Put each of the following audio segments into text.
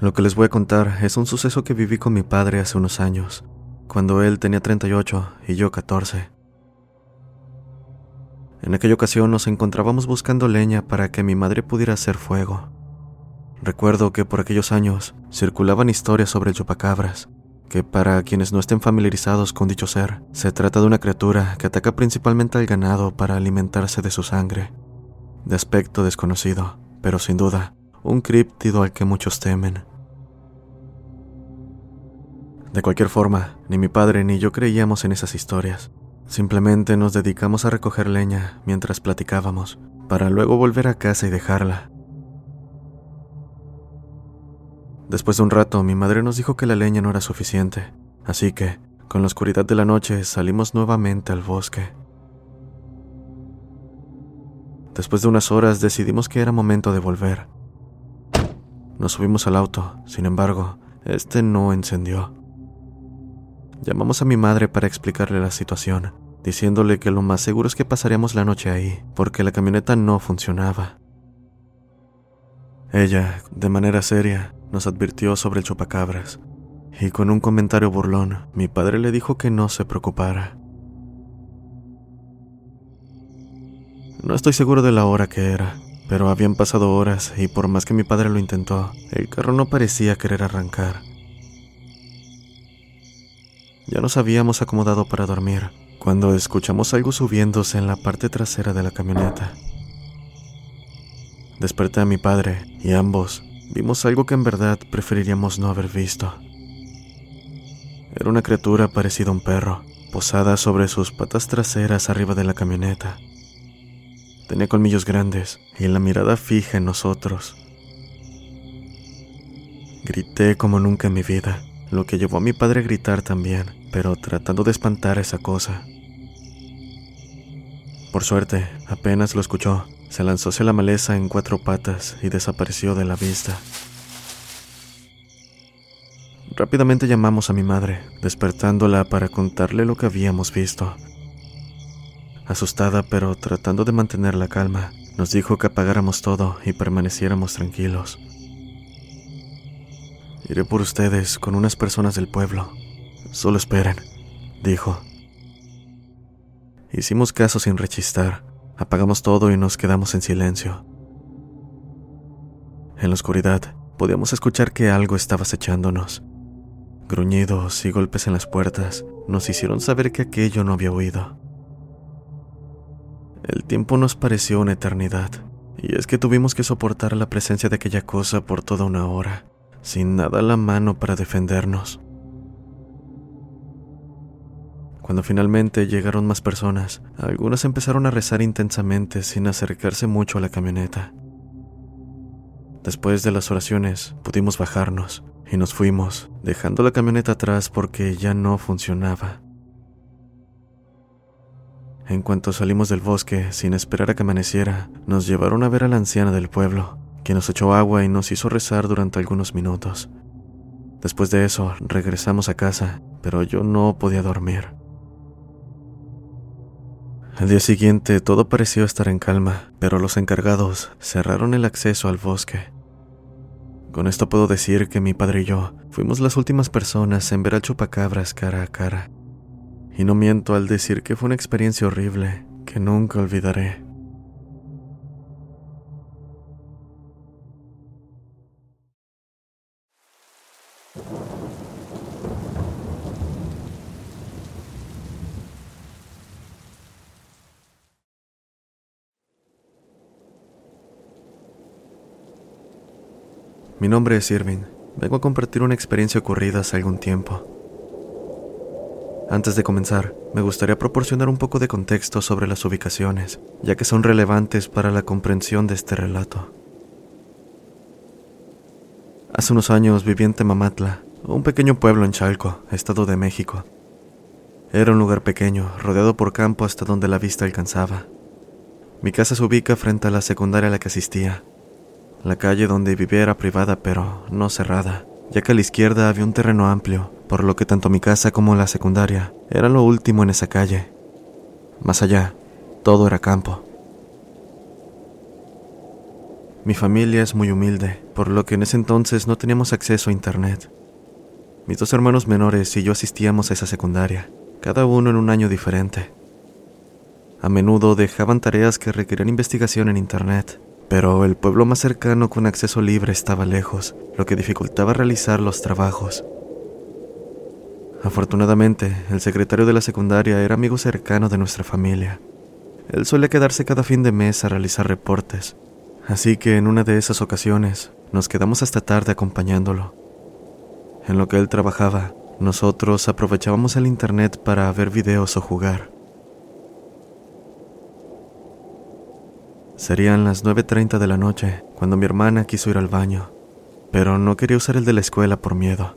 Lo que les voy a contar es un suceso que viví con mi padre hace unos años, cuando él tenía 38 y yo 14. En aquella ocasión nos encontrábamos buscando leña para que mi madre pudiera hacer fuego. Recuerdo que por aquellos años circulaban historias sobre el chupacabras, que para quienes no estén familiarizados con dicho ser, se trata de una criatura que ataca principalmente al ganado para alimentarse de su sangre. De aspecto desconocido, pero sin duda, un críptido al que muchos temen. De cualquier forma, ni mi padre ni yo creíamos en esas historias. Simplemente nos dedicamos a recoger leña mientras platicábamos, para luego volver a casa y dejarla. Después de un rato, mi madre nos dijo que la leña no era suficiente, así que, con la oscuridad de la noche, salimos nuevamente al bosque. Después de unas horas decidimos que era momento de volver. Nos subimos al auto, sin embargo, este no encendió. Llamamos a mi madre para explicarle la situación, diciéndole que lo más seguro es que pasaríamos la noche ahí, porque la camioneta no funcionaba. Ella, de manera seria, nos advirtió sobre el chupacabras, y con un comentario burlón, mi padre le dijo que no se preocupara. No estoy seguro de la hora que era, pero habían pasado horas y por más que mi padre lo intentó, el carro no parecía querer arrancar. Ya nos habíamos acomodado para dormir, cuando escuchamos algo subiéndose en la parte trasera de la camioneta. Desperté a mi padre y ambos vimos algo que en verdad preferiríamos no haber visto. Era una criatura parecida a un perro, posada sobre sus patas traseras arriba de la camioneta. Tenía colmillos grandes y la mirada fija en nosotros. Grité como nunca en mi vida, lo que llevó a mi padre a gritar también, pero tratando de espantar esa cosa. Por suerte, apenas lo escuchó, se lanzó hacia la maleza en cuatro patas y desapareció de la vista. Rápidamente llamamos a mi madre, despertándola para contarle lo que habíamos visto. Asustada pero tratando de mantener la calma, nos dijo que apagáramos todo y permaneciéramos tranquilos. Iré por ustedes con unas personas del pueblo. Solo esperen, dijo. Hicimos caso sin rechistar. Apagamos todo y nos quedamos en silencio. En la oscuridad podíamos escuchar que algo estaba acechándonos. Gruñidos y golpes en las puertas nos hicieron saber que aquello no había huido. El tiempo nos pareció una eternidad, y es que tuvimos que soportar la presencia de aquella cosa por toda una hora, sin nada a la mano para defendernos. Cuando finalmente llegaron más personas, algunas empezaron a rezar intensamente sin acercarse mucho a la camioneta. Después de las oraciones, pudimos bajarnos y nos fuimos, dejando la camioneta atrás porque ya no funcionaba. En cuanto salimos del bosque, sin esperar a que amaneciera, nos llevaron a ver a la anciana del pueblo, que nos echó agua y nos hizo rezar durante algunos minutos. Después de eso, regresamos a casa, pero yo no podía dormir. Al día siguiente todo pareció estar en calma, pero los encargados cerraron el acceso al bosque. Con esto puedo decir que mi padre y yo fuimos las últimas personas en ver al chupacabras cara a cara. Y no miento al decir que fue una experiencia horrible que nunca olvidaré. Mi nombre es Irving. Vengo a compartir una experiencia ocurrida hace algún tiempo. Antes de comenzar, me gustaría proporcionar un poco de contexto sobre las ubicaciones, ya que son relevantes para la comprensión de este relato. Hace unos años viví en Temamatla, un pequeño pueblo en Chalco, Estado de México. Era un lugar pequeño, rodeado por campo hasta donde la vista alcanzaba. Mi casa se ubica frente a la secundaria a la que asistía. La calle donde vivía era privada, pero no cerrada, ya que a la izquierda había un terreno amplio, por lo que tanto mi casa como la secundaria eran lo último en esa calle. Más allá, todo era campo. Mi familia es muy humilde, por lo que en ese entonces no teníamos acceso a Internet. Mis dos hermanos menores y yo asistíamos a esa secundaria, cada uno en un año diferente. A menudo dejaban tareas que requerían investigación en Internet, pero el pueblo más cercano con acceso libre estaba lejos, lo que dificultaba realizar los trabajos. Afortunadamente, el secretario de la secundaria era amigo cercano de nuestra familia. Él suele quedarse cada fin de mes a realizar reportes, Así que en una de esas ocasiones nos quedamos hasta tarde acompañándolo. En lo que él trabajaba, nosotros aprovechábamos el internet para ver videos o jugar. Serían las 9.30 de la noche cuando mi hermana quiso ir al baño, pero no quería usar el de la escuela por miedo.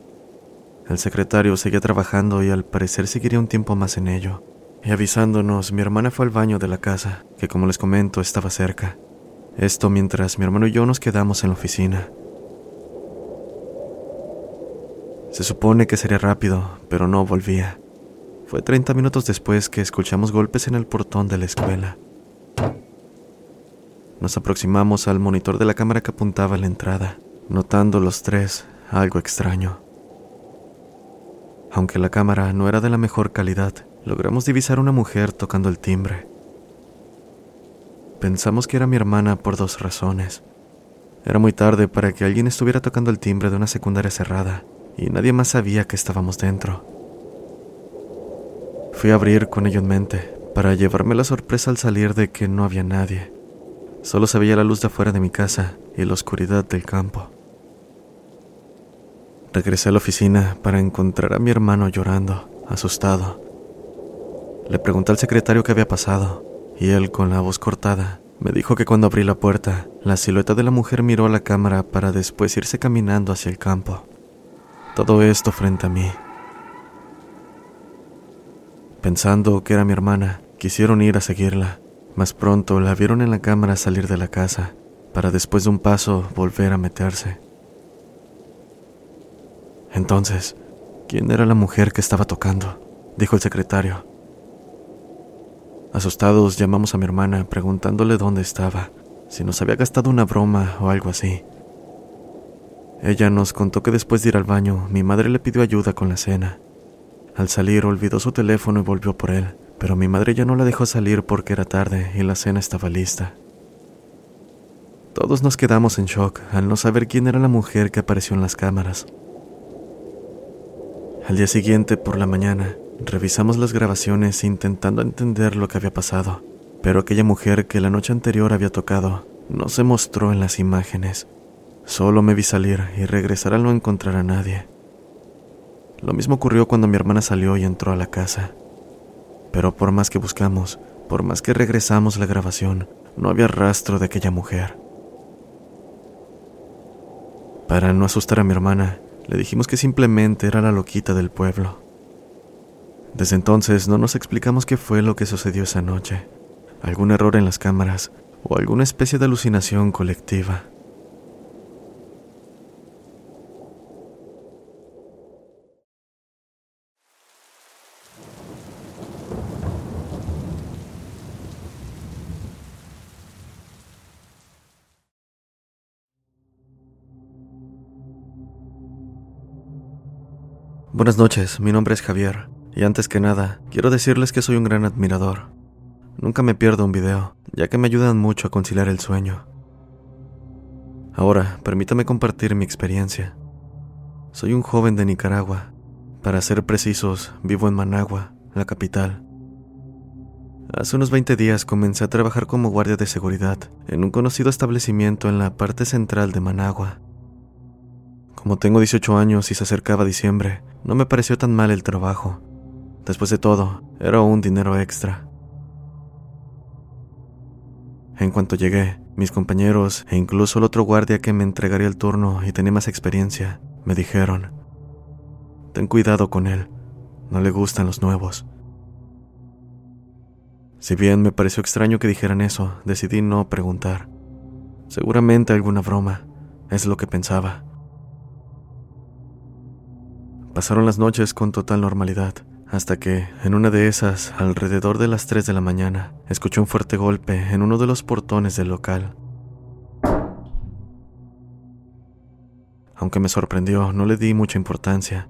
El secretario seguía trabajando y al parecer seguiría un tiempo más en ello. Y avisándonos, mi hermana fue al baño de la casa, que como les comento estaba cerca. Esto mientras mi hermano y yo nos quedamos en la oficina. Se supone que sería rápido, pero no volvía. Fue 30 minutos después que escuchamos golpes en el portón de la escuela. Nos aproximamos al monitor de la cámara que apuntaba a la entrada, notando los tres algo extraño. Aunque la cámara no era de la mejor calidad, logramos divisar una mujer tocando el timbre. Pensamos que era mi hermana por dos razones. Era muy tarde para que alguien estuviera tocando el timbre de una secundaria cerrada y nadie más sabía que estábamos dentro. Fui a abrir con ello en mente para llevarme la sorpresa al salir de que no había nadie. Solo se veía la luz de afuera de mi casa y la oscuridad del campo. Regresé a la oficina para encontrar a mi hermano llorando, asustado. Le pregunté al secretario qué había pasado y él, con la voz cortada, me dijo que cuando abrí la puerta, la silueta de la mujer miró a la cámara para después irse caminando hacia el campo. Todo esto frente a mí. Pensando que era mi hermana, quisieron ir a seguirla. Más pronto la vieron en la cámara salir de la casa, para después de un paso volver a meterse. Entonces, ¿quién era la mujer que estaba tocando? dijo el secretario. Asustados llamamos a mi hermana preguntándole dónde estaba, si nos había gastado una broma o algo así. Ella nos contó que después de ir al baño, mi madre le pidió ayuda con la cena. Al salir olvidó su teléfono y volvió por él, pero mi madre ya no la dejó salir porque era tarde y la cena estaba lista. Todos nos quedamos en shock al no saber quién era la mujer que apareció en las cámaras. Al día siguiente, por la mañana, Revisamos las grabaciones intentando entender lo que había pasado, pero aquella mujer que la noche anterior había tocado no se mostró en las imágenes. Solo me vi salir y regresar al no encontrar a nadie. Lo mismo ocurrió cuando mi hermana salió y entró a la casa. Pero por más que buscamos, por más que regresamos la grabación, no había rastro de aquella mujer. Para no asustar a mi hermana, le dijimos que simplemente era la loquita del pueblo. Desde entonces no nos explicamos qué fue lo que sucedió esa noche, algún error en las cámaras o alguna especie de alucinación colectiva. Buenas noches, mi nombre es Javier. Y antes que nada, quiero decirles que soy un gran admirador. Nunca me pierdo un video, ya que me ayudan mucho a conciliar el sueño. Ahora, permítame compartir mi experiencia. Soy un joven de Nicaragua. Para ser precisos, vivo en Managua, la capital. Hace unos 20 días comencé a trabajar como guardia de seguridad en un conocido establecimiento en la parte central de Managua. Como tengo 18 años y se acercaba diciembre, no me pareció tan mal el trabajo, Después de todo, era un dinero extra. En cuanto llegué, mis compañeros e incluso el otro guardia que me entregaría el turno y tenía más experiencia, me dijeron, Ten cuidado con él, no le gustan los nuevos. Si bien me pareció extraño que dijeran eso, decidí no preguntar. Seguramente alguna broma, es lo que pensaba. Pasaron las noches con total normalidad, hasta que, en una de esas, alrededor de las 3 de la mañana, escuché un fuerte golpe en uno de los portones del local. Aunque me sorprendió, no le di mucha importancia.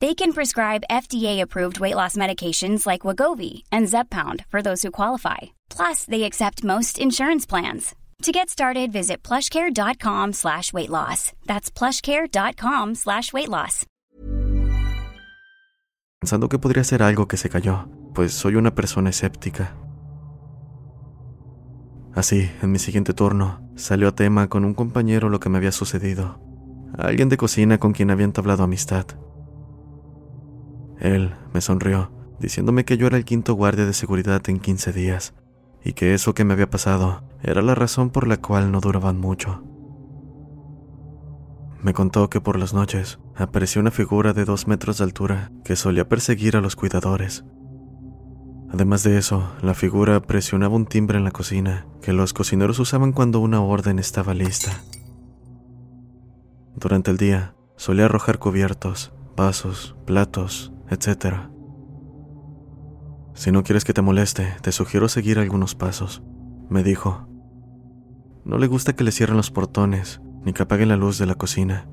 They can prescribe FDA-approved weight loss medications like Wagovi and Zepbound for those who qualify. Plus, they accept most insurance plans. To get started, visit plushcare.com slash weight loss. That's plushcare.com slash weight loss. Pensando que podría ser algo que se cayó, pues soy una persona escéptica. Así, en mi siguiente turno, salió a tema con un compañero lo que me había sucedido. Alguien de cocina con quien había entablado amistad. Él me sonrió, diciéndome que yo era el quinto guardia de seguridad en 15 días, y que eso que me había pasado era la razón por la cual no duraban mucho. Me contó que por las noches apareció una figura de dos metros de altura que solía perseguir a los cuidadores. Además de eso, la figura presionaba un timbre en la cocina que los cocineros usaban cuando una orden estaba lista. Durante el día, solía arrojar cubiertos, vasos, platos, etc. Si no quieres que te moleste, te sugiero seguir algunos pasos, me dijo. No le gusta que le cierren los portones ni que apaguen la luz de la cocina,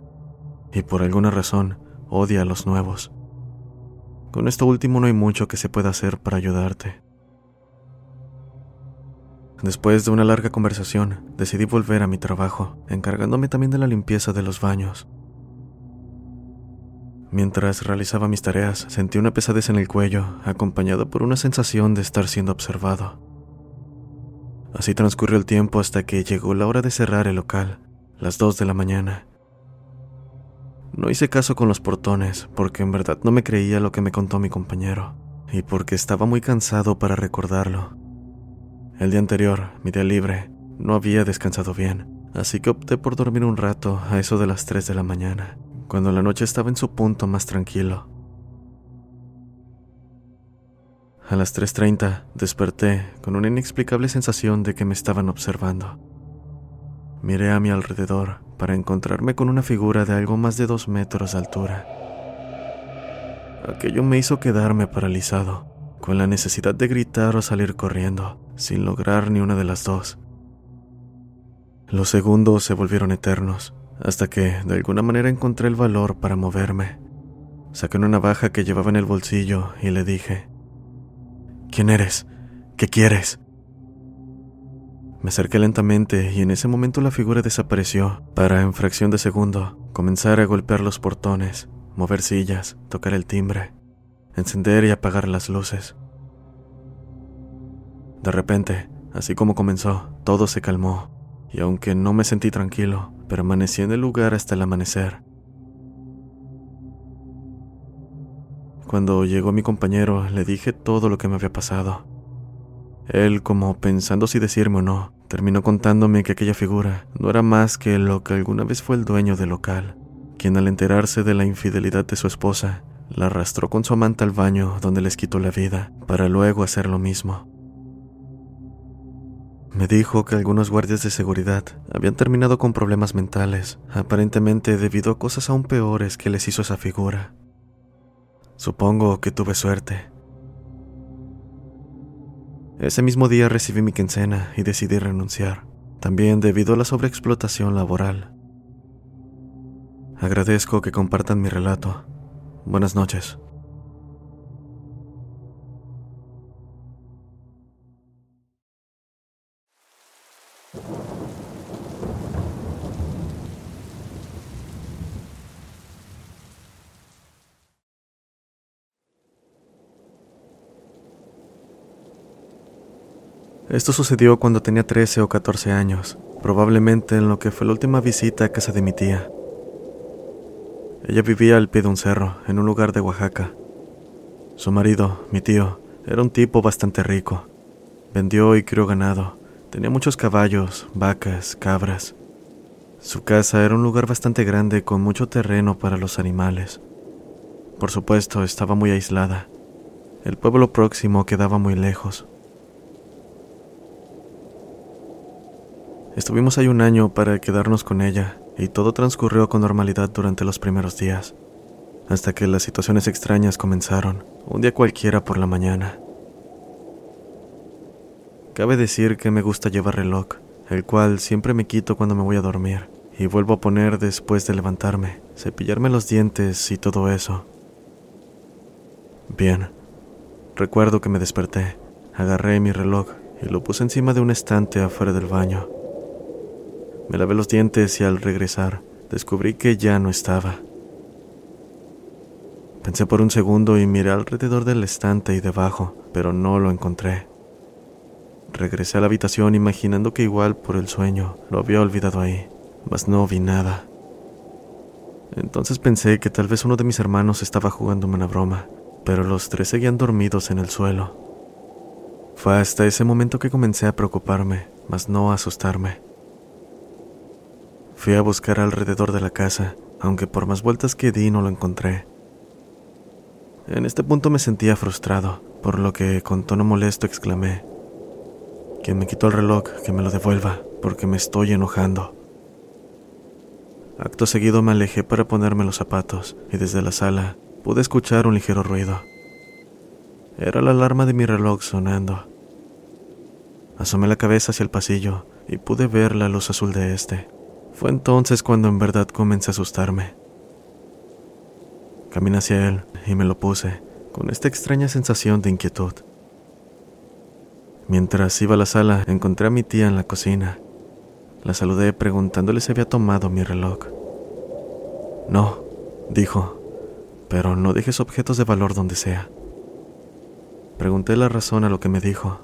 y por alguna razón odia a los nuevos. Con esto último no hay mucho que se pueda hacer para ayudarte. Después de una larga conversación, decidí volver a mi trabajo, encargándome también de la limpieza de los baños. Mientras realizaba mis tareas, sentí una pesadez en el cuello, acompañada por una sensación de estar siendo observado. Así transcurrió el tiempo hasta que llegó la hora de cerrar el local, las dos de la mañana. No hice caso con los portones, porque en verdad no me creía lo que me contó mi compañero, y porque estaba muy cansado para recordarlo. El día anterior, mi día libre, no había descansado bien, así que opté por dormir un rato a eso de las 3 de la mañana cuando la noche estaba en su punto más tranquilo. A las 3.30 desperté con una inexplicable sensación de que me estaban observando. Miré a mi alrededor para encontrarme con una figura de algo más de dos metros de altura. Aquello me hizo quedarme paralizado, con la necesidad de gritar o salir corriendo, sin lograr ni una de las dos. Los segundos se volvieron eternos, hasta que de alguna manera encontré el valor para moverme. Saqué una navaja que llevaba en el bolsillo y le dije, ¿Quién eres? ¿Qué quieres? Me acerqué lentamente y en ese momento la figura desapareció para, en fracción de segundo, comenzar a golpear los portones, mover sillas, tocar el timbre, encender y apagar las luces. De repente, así como comenzó, todo se calmó, y aunque no me sentí tranquilo, Permanecí en el lugar hasta el amanecer. Cuando llegó mi compañero, le dije todo lo que me había pasado. Él, como pensando si decirme o no, terminó contándome que aquella figura no era más que lo que alguna vez fue el dueño del local, quien al enterarse de la infidelidad de su esposa, la arrastró con su amante al baño donde les quitó la vida, para luego hacer lo mismo. Me dijo que algunos guardias de seguridad habían terminado con problemas mentales, aparentemente debido a cosas aún peores que les hizo esa figura. Supongo que tuve suerte. Ese mismo día recibí mi quincena y decidí renunciar, también debido a la sobreexplotación laboral. Agradezco que compartan mi relato. Buenas noches. Esto sucedió cuando tenía 13 o 14 años, probablemente en lo que fue la última visita a casa de mi tía. Ella vivía al pie de un cerro, en un lugar de Oaxaca. Su marido, mi tío, era un tipo bastante rico. Vendió y crió ganado. Tenía muchos caballos, vacas, cabras. Su casa era un lugar bastante grande con mucho terreno para los animales. Por supuesto, estaba muy aislada. El pueblo próximo quedaba muy lejos. Estuvimos ahí un año para quedarnos con ella y todo transcurrió con normalidad durante los primeros días, hasta que las situaciones extrañas comenzaron, un día cualquiera por la mañana. Cabe decir que me gusta llevar reloj, el cual siempre me quito cuando me voy a dormir, y vuelvo a poner después de levantarme, cepillarme los dientes y todo eso. Bien, recuerdo que me desperté, agarré mi reloj y lo puse encima de un estante afuera del baño. Me lavé los dientes y al regresar descubrí que ya no estaba. Pensé por un segundo y miré alrededor del estante y debajo, pero no lo encontré. Regresé a la habitación imaginando que igual por el sueño lo había olvidado ahí, mas no vi nada. Entonces pensé que tal vez uno de mis hermanos estaba jugándome una broma, pero los tres seguían dormidos en el suelo. Fue hasta ese momento que comencé a preocuparme, mas no a asustarme. Fui a buscar alrededor de la casa, aunque por más vueltas que di no lo encontré. En este punto me sentía frustrado, por lo que con tono molesto exclamé, Quien me quitó el reloj, que me lo devuelva, porque me estoy enojando. Acto seguido me alejé para ponerme los zapatos y desde la sala pude escuchar un ligero ruido. Era la alarma de mi reloj sonando. Asomé la cabeza hacia el pasillo y pude ver la luz azul de este. Fue entonces cuando en verdad comencé a asustarme. Caminé hacia él y me lo puse, con esta extraña sensación de inquietud. Mientras iba a la sala, encontré a mi tía en la cocina. La saludé preguntándole si había tomado mi reloj. No, dijo, pero no dejes objetos de valor donde sea. Pregunté la razón a lo que me dijo.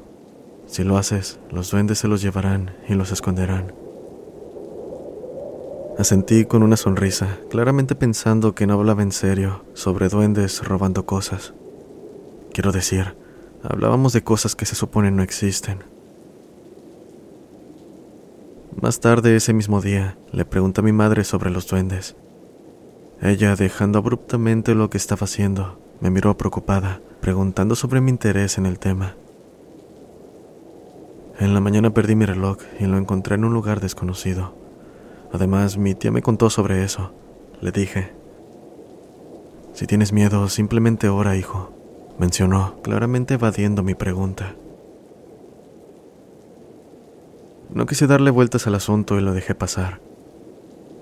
Si lo haces, los duendes se los llevarán y los esconderán. Asentí con una sonrisa, claramente pensando que no hablaba en serio sobre duendes robando cosas. Quiero decir, hablábamos de cosas que se supone no existen. Más tarde ese mismo día, le pregunté a mi madre sobre los duendes. Ella, dejando abruptamente lo que estaba haciendo, me miró preocupada, preguntando sobre mi interés en el tema. En la mañana perdí mi reloj y lo encontré en un lugar desconocido. Además, mi tía me contó sobre eso. Le dije, si tienes miedo, simplemente ora, hijo, mencionó, claramente evadiendo mi pregunta. No quise darle vueltas al asunto y lo dejé pasar.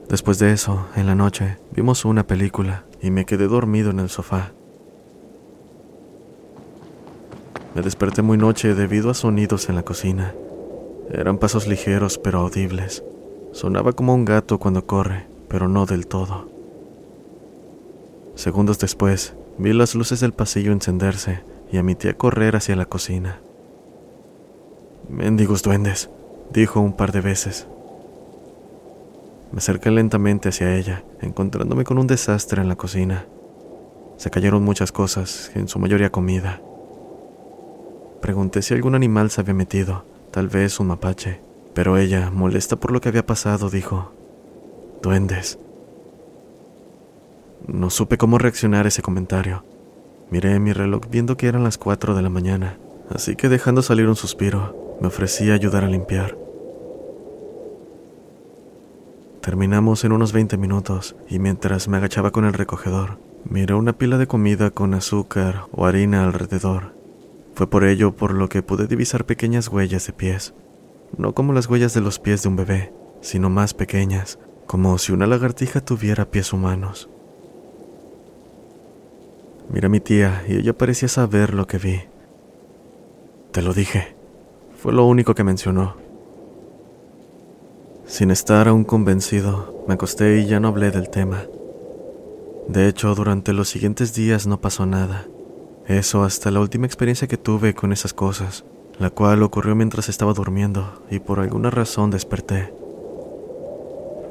Después de eso, en la noche, vimos una película y me quedé dormido en el sofá. Me desperté muy noche debido a sonidos en la cocina. Eran pasos ligeros pero audibles. Sonaba como un gato cuando corre, pero no del todo. Segundos después, vi las luces del pasillo encenderse y a mi tía correr hacia la cocina. Mendigos duendes, dijo un par de veces. Me acerqué lentamente hacia ella, encontrándome con un desastre en la cocina. Se cayeron muchas cosas, en su mayoría comida. Pregunté si algún animal se había metido, tal vez un mapache, pero ella, molesta por lo que había pasado, dijo, Duendes. No supe cómo reaccionar a ese comentario. Miré mi reloj viendo que eran las cuatro de la mañana, así que dejando salir un suspiro, me ofrecí a ayudar a limpiar. Terminamos en unos 20 minutos y mientras me agachaba con el recogedor, miré una pila de comida con azúcar o harina alrededor. Fue por ello por lo que pude divisar pequeñas huellas de pies, no como las huellas de los pies de un bebé, sino más pequeñas, como si una lagartija tuviera pies humanos. Mira a mi tía y ella parecía saber lo que vi. Te lo dije. Fue lo único que mencionó. Sin estar aún convencido, me acosté y ya no hablé del tema. De hecho, durante los siguientes días no pasó nada. Eso hasta la última experiencia que tuve con esas cosas, la cual ocurrió mientras estaba durmiendo y por alguna razón desperté.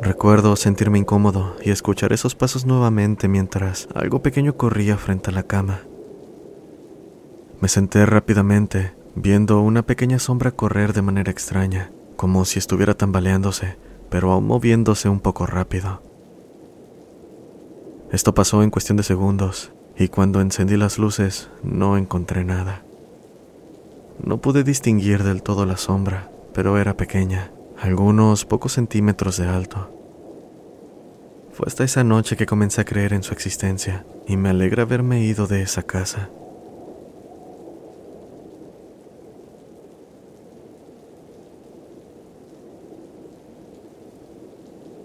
Recuerdo sentirme incómodo y escuchar esos pasos nuevamente mientras algo pequeño corría frente a la cama. Me senté rápidamente, viendo una pequeña sombra correr de manera extraña como si estuviera tambaleándose, pero aún moviéndose un poco rápido. Esto pasó en cuestión de segundos, y cuando encendí las luces no encontré nada. No pude distinguir del todo la sombra, pero era pequeña, algunos pocos centímetros de alto. Fue hasta esa noche que comencé a creer en su existencia, y me alegra haberme ido de esa casa.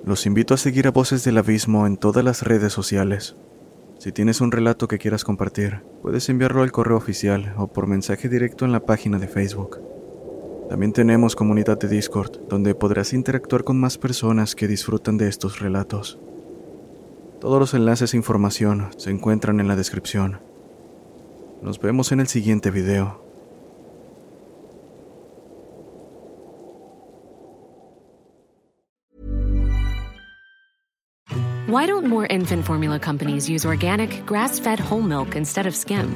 Los invito a seguir a Voces del Abismo en todas las redes sociales. Si tienes un relato que quieras compartir, puedes enviarlo al correo oficial o por mensaje directo en la página de Facebook. También tenemos comunidad de Discord, donde podrás interactuar con más personas que disfrutan de estos relatos. Todos los enlaces e información se encuentran en la descripción. Nos vemos en el siguiente video. Why don't more infant formula companies use organic, grass fed whole milk instead of skim?